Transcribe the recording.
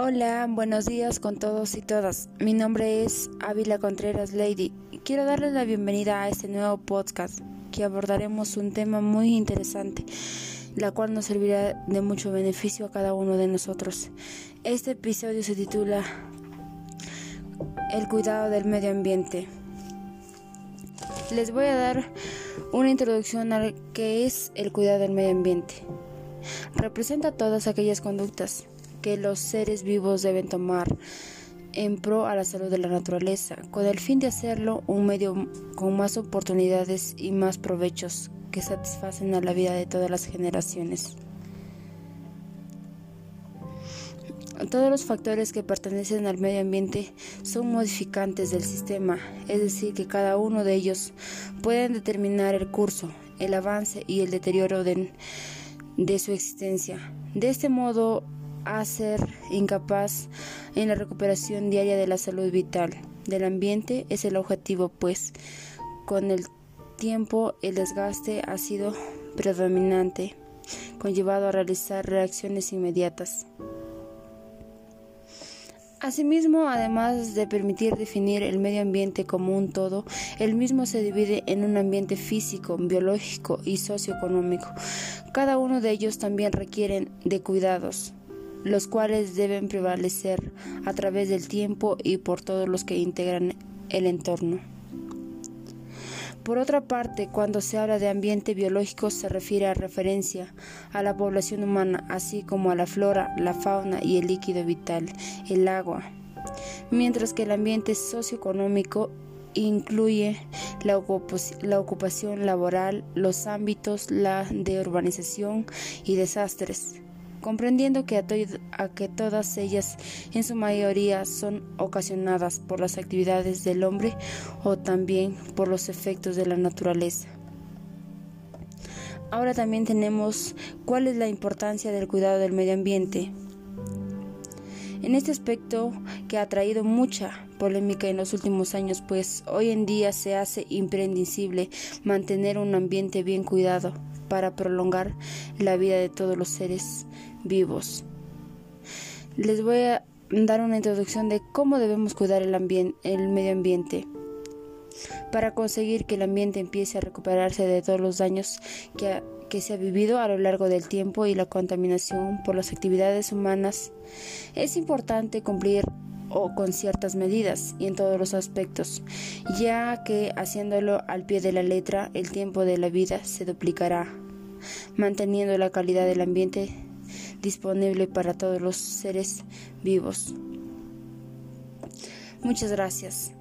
Hola, buenos días con todos y todas. Mi nombre es Ávila Contreras Lady. Quiero darles la bienvenida a este nuevo podcast que abordaremos un tema muy interesante, la cual nos servirá de mucho beneficio a cada uno de nosotros. Este episodio se titula El cuidado del medio ambiente. Les voy a dar una introducción a qué es el cuidado del medio ambiente. Representa todas aquellas conductas que los seres vivos deben tomar en pro a la salud de la naturaleza, con el fin de hacerlo un medio con más oportunidades y más provechos que satisfacen a la vida de todas las generaciones. Todos los factores que pertenecen al medio ambiente son modificantes del sistema, es decir, que cada uno de ellos pueden determinar el curso, el avance y el deterioro de, de su existencia. De este modo, a ser incapaz en la recuperación diaria de la salud vital del ambiente es el objetivo, pues con el tiempo el desgaste ha sido predominante, conllevado a realizar reacciones inmediatas. Asimismo, además de permitir definir el medio ambiente como un todo, el mismo se divide en un ambiente físico, biológico y socioeconómico. Cada uno de ellos también requieren de cuidados, los cuales deben prevalecer a través del tiempo y por todos los que integran el entorno. Por otra parte, cuando se habla de ambiente biológico se refiere a referencia a la población humana, así como a la flora, la fauna y el líquido vital, el agua, mientras que el ambiente socioeconómico incluye la, ocupación laboral, los ámbitos de urbanización y desastres comprendiendo que, a, que todas ellas en su mayoría son ocasionadas por las actividades del hombre o también por los efectos de la naturaleza. Ahora también tenemos cuál es la importancia del cuidado del medio ambiente. En este aspecto que ha traído mucha polémica en los últimos años, pues hoy en día se hace imprescindible mantener un ambiente bien cuidado para prolongar la vida de todos los seres vivos. Les voy a dar una introducción de cómo debemos cuidar el, el medio ambiente para conseguir que el ambiente empiece a recuperarse de todos los daños que, se ha vivido a lo largo del tiempo y la contaminación por las actividades humanas. Es importante cumplir o con ciertas medidas y en todos los aspectos, ya que haciéndolo al pie de la letra el tiempo de la vida se duplicará, manteniendo la calidad del ambiente disponible para todos los seres vivos. Muchas gracias.